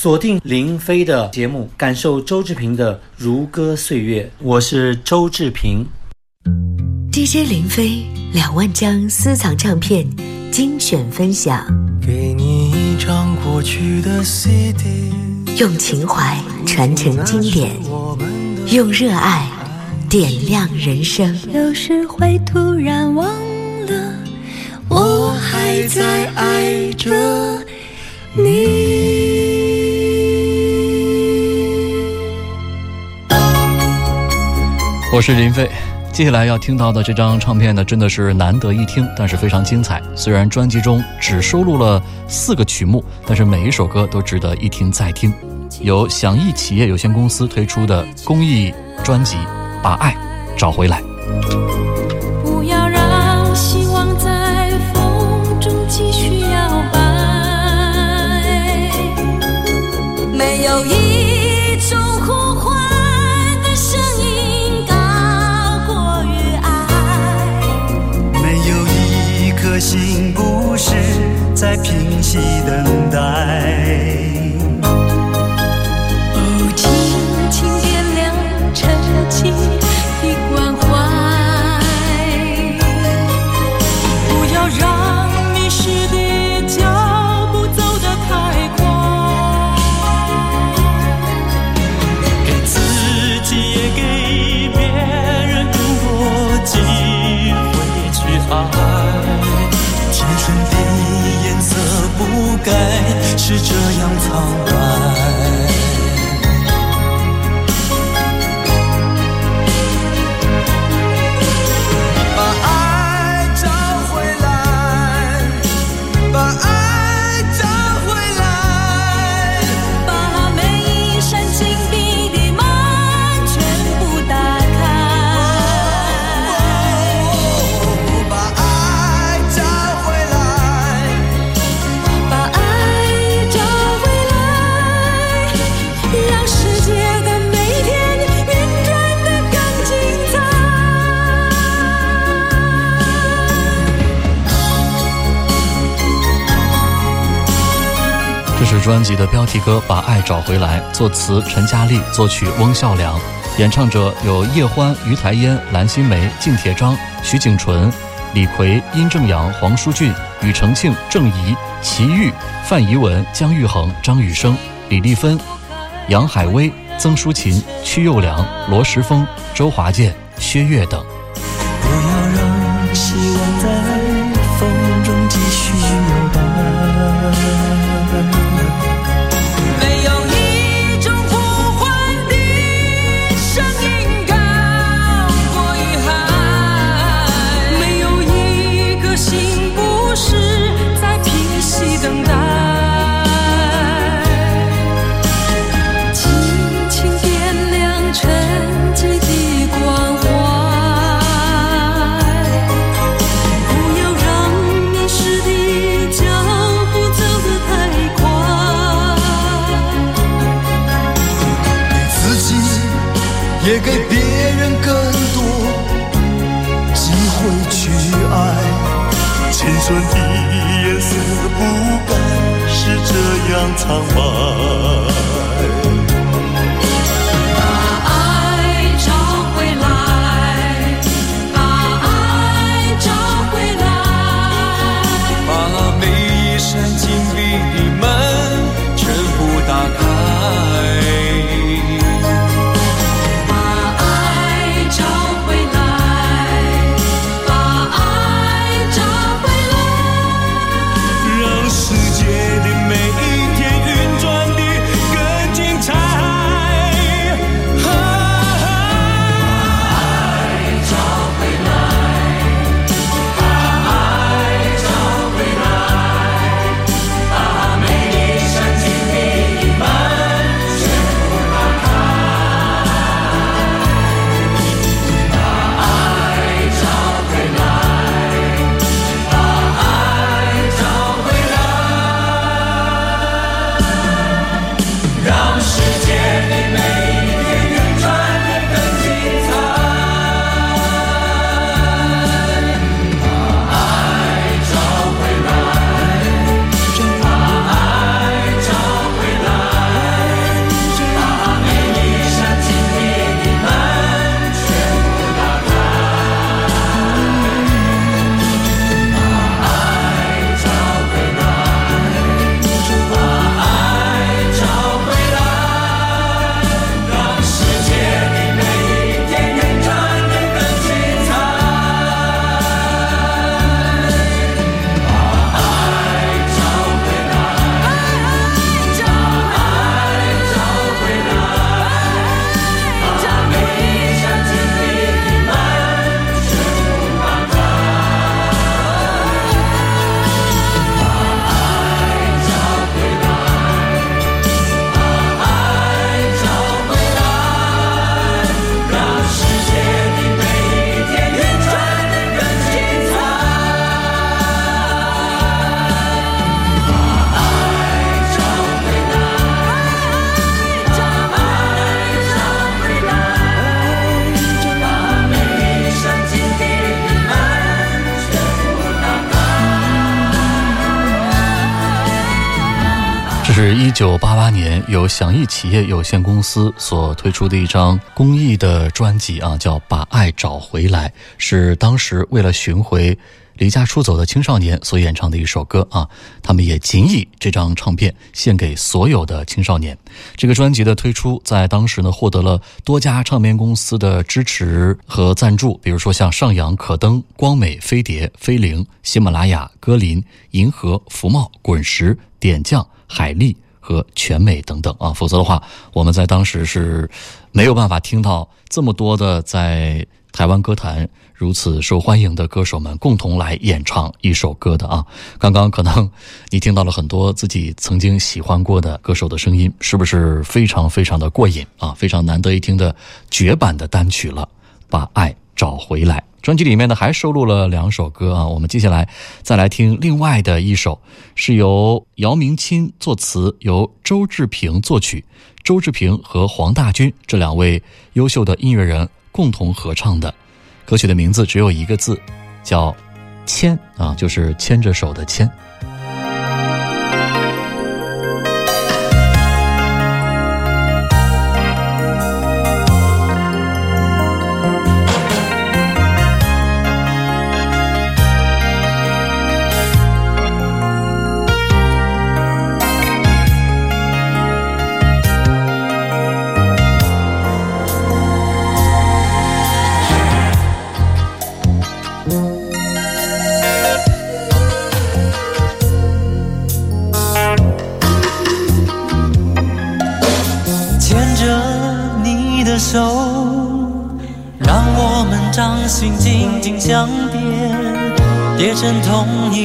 锁定林飞的节目，感受周志平的如歌岁月。我是周志平，DJ 林飞两万张私藏唱片精选分享。给你一张过去的 CD，用情怀传承经典，用热爱点亮人生。有时会突然忘了，我还在爱着你。我是林飞，接下来要听到的这张唱片呢，真的是难得一听，但是非常精彩。虽然专辑中只收录了四个曲目，但是每一首歌都值得一听再听。由响艺企业有限公司推出的公益专辑《把爱找回来》。不要让希望在风中继续摇摆，没有一。颗心不是在平息等待。是专辑的标题歌《把爱找回来》，作词陈嘉丽，作曲翁孝良，演唱者有叶欢、于台烟、蓝心湄、靳铁章、徐景纯、李逵、殷正阳、黄舒骏、庾澄庆、郑怡、齐豫、范怡文、姜育恒、张雨生、李丽芬、杨海威、曾淑琴、曲又良、罗时丰、周华健、薛岳等。不要让希望也给别人更多机会去爱。青春的颜色不该是这样苍白。是一九八八年由响应企业有限公司所推出的一张公益的专辑啊，叫《把爱找回来》，是当时为了寻回离家出走的青少年所演唱的一首歌啊。他们也仅以这张唱片献给所有的青少年。这个专辑的推出，在当时呢获得了多家唱片公司的支持和赞助，比如说像上扬、可登、光美、飞碟、飞灵、喜马拉雅、歌林、银河、福茂、滚石、点将。海力和全美等等啊，否则的话，我们在当时是没有办法听到这么多的在台湾歌坛如此受欢迎的歌手们共同来演唱一首歌的啊。刚刚可能你听到了很多自己曾经喜欢过的歌手的声音，是不是非常非常的过瘾啊？非常难得一听的绝版的单曲了，把爱找回来。专辑里面呢还收录了两首歌啊，我们接下来再来听另外的一首，是由姚明钦作词，由周志平作曲，周志平和黄大军这两位优秀的音乐人共同合唱的歌曲的名字只有一个字，叫“牵”啊，就是牵着手的牵。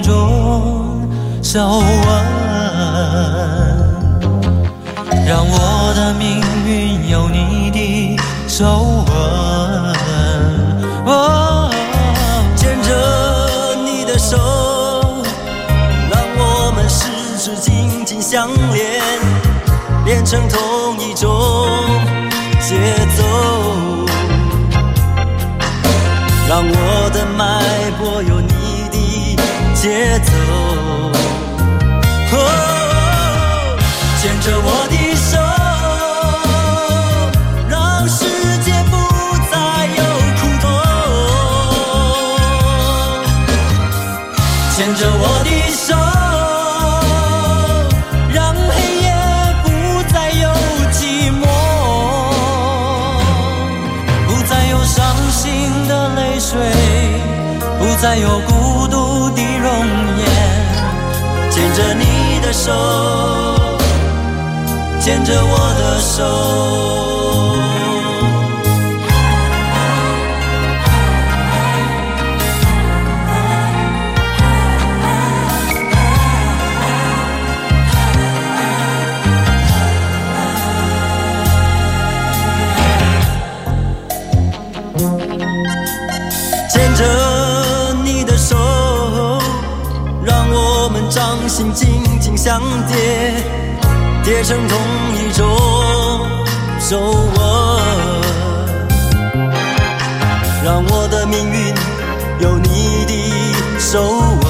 同一种手纹，让我的命运有你的手纹。牵着你的手，让我们十指紧紧相连，连成同一种节奏。节奏，牵着我的手，手，牵着我的手。叠成同一种皱纹，让我的命运有你的手纹。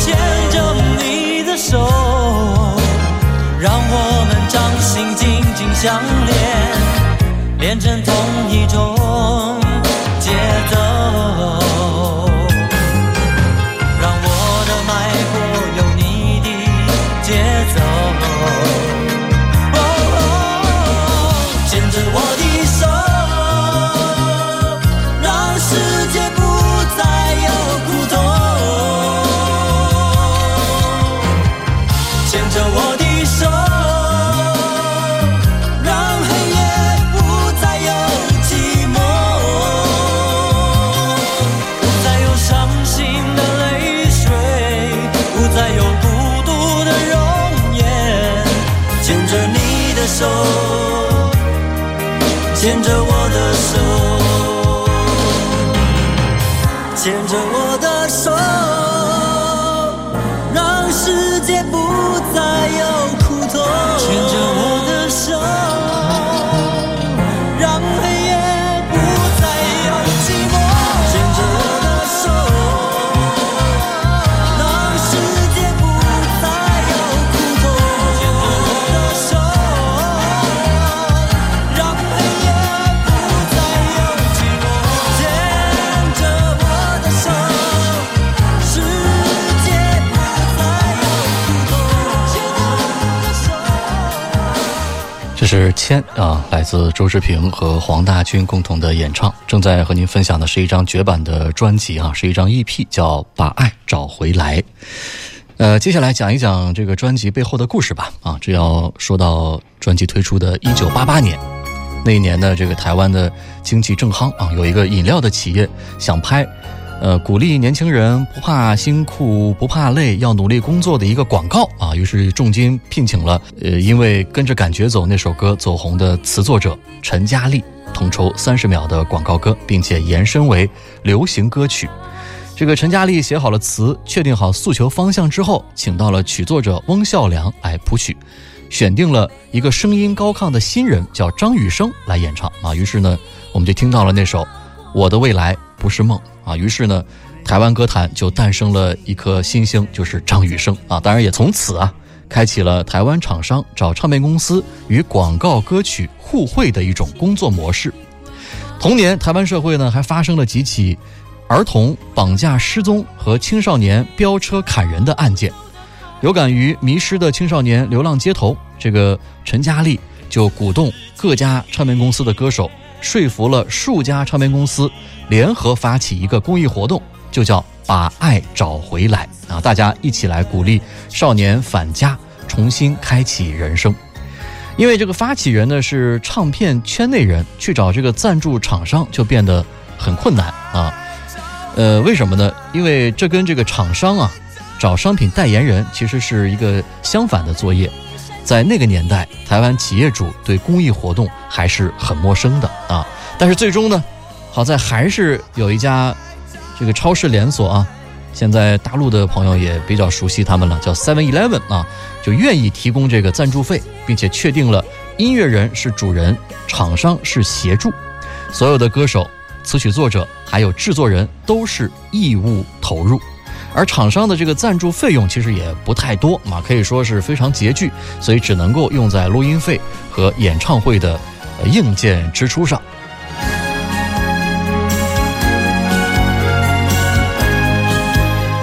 牵着你的手，让我们掌心紧紧相连，连成同一种着我的手让黑夜不再有寂寞不再有伤心的泪水不再有孤独的容颜。牵着你的手牵着我的手牵着我是《千》啊，来自周志平和黄大军共同的演唱。正在和您分享的是一张绝版的专辑啊，是一张 EP，叫《把爱找回来》。呃，接下来讲一讲这个专辑背后的故事吧。啊，这要说到专辑推出的一九八八年，那一年呢，这个台湾的经济正夯啊，有一个饮料的企业想拍。呃，鼓励年轻人不怕辛苦、不怕累，要努力工作的一个广告啊。于是重金聘请了，呃，因为跟着感觉走那首歌走红的词作者陈嘉丽，统筹三十秒的广告歌，并且延伸为流行歌曲。这个陈嘉丽写好了词，确定好诉求方向之后，请到了曲作者翁孝良来谱曲，选定了一个声音高亢的新人叫张雨生来演唱啊。于是呢，我们就听到了那首《我的未来不是梦》。啊，于是呢，台湾歌坛就诞生了一颗新星，就是张雨生啊。当然，也从此啊，开启了台湾厂商找唱片公司与广告歌曲互惠的一种工作模式。同年，台湾社会呢还发生了几起儿童绑架失踪和青少年飙车砍人的案件。有感于迷失的青少年流浪街头，这个陈嘉丽就鼓动各家唱片公司的歌手，说服了数家唱片公司。联合发起一个公益活动，就叫“把爱找回来”啊！大家一起来鼓励少年返家，重新开启人生。因为这个发起人呢是唱片圈内人，去找这个赞助厂商就变得很困难啊。呃，为什么呢？因为这跟这个厂商啊找商品代言人其实是一个相反的作业。在那个年代，台湾企业主对公益活动还是很陌生的啊。但是最终呢？好在还是有一家这个超市连锁啊，现在大陆的朋友也比较熟悉他们了，叫 Seven Eleven 啊，就愿意提供这个赞助费，并且确定了音乐人是主人，厂商是协助，所有的歌手、词曲作者还有制作人都是义务投入，而厂商的这个赞助费用其实也不太多嘛，可以说是非常拮据，所以只能够用在录音费和演唱会的硬件支出上。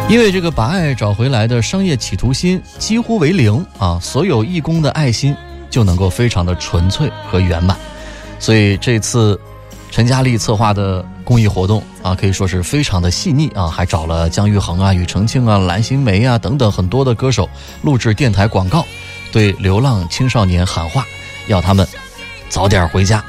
因为这个把爱找回来的商业企图心几乎为零啊，所有义工的爱心就能够非常的纯粹和圆满，所以这次陈嘉丽策划的公益活动啊，可以说是非常的细腻啊，还找了姜育恒啊、庾澄庆啊、蓝心湄啊等等很多的歌手录制电台广告，对流浪青少年喊话，要他们早点回家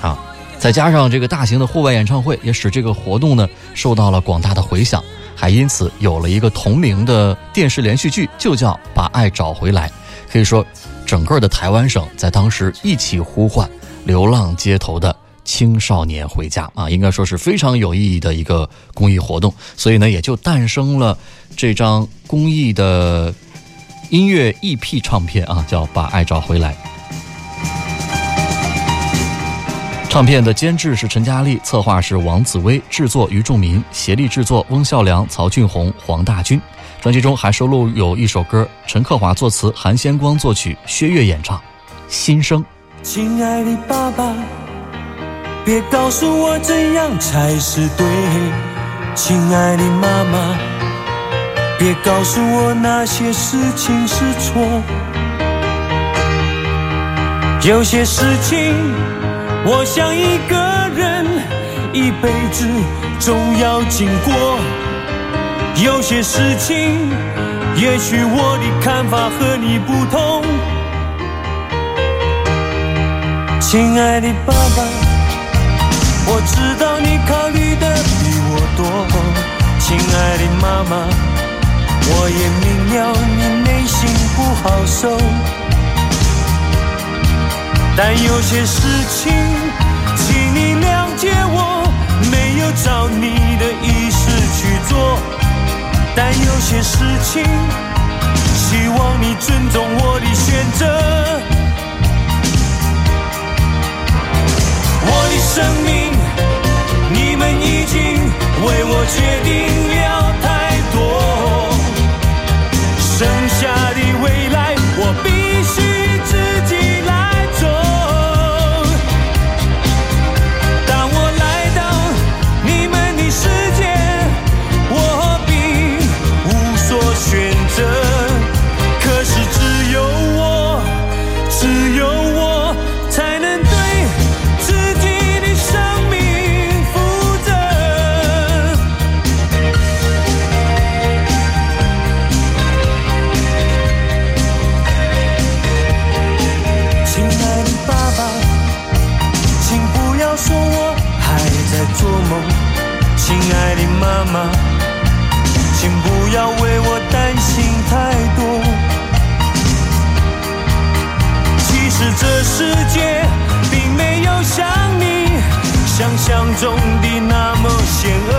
啊！再加上这个大型的户外演唱会，也使这个活动呢受到了广大的回响。还因此有了一个同名的电视连续剧，就叫《把爱找回来》。可以说，整个的台湾省在当时一起呼唤流浪街头的青少年回家啊，应该说是非常有意义的一个公益活动。所以呢，也就诞生了这张公益的音乐 EP 唱片啊，叫《把爱找回来》。唱片的监制是陈嘉丽，策划是王紫薇，制作于仲民，协力制作翁孝良、曹俊宏、黄大军。专辑中还收录有一首歌，陈克华作词，韩先光作曲，薛岳演唱《心声》。亲爱的爸爸，别告诉我怎样才是对；亲爱的妈妈，别告诉我那些事情是错。有些事情。我想一个人一辈子总要经过，有些事情，也许我的看法和你不同。亲爱的爸爸，我知道你考虑的比我多。亲爱的妈妈，我也明了你内心不好受。但有些事情，请你谅解我，没有照你的意思去做。但有些事情，希望你尊重我的选择。我的生命，你们已经为我决定了请不要为我担心太多。其实这世界并没有像你想象中的那么险恶，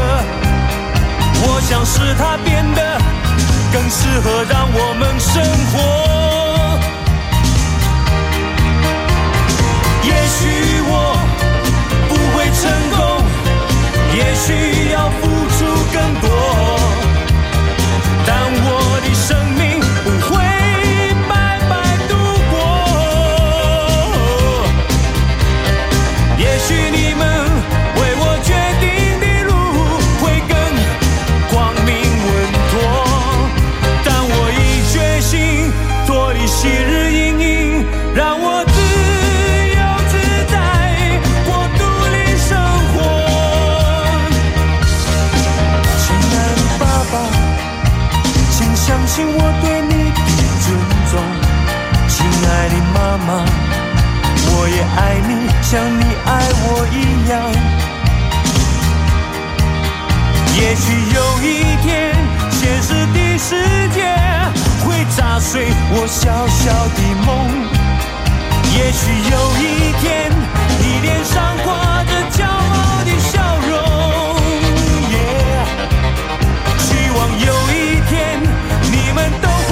我想使它变得更适合让我们生活。也许我不会成功，也许我一样。也许有一天，现实的世界会砸碎我小小的梦。也许有一天，你脸上挂着骄傲的笑容。耶希望有一天，你们都会，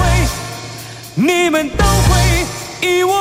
你们都会以我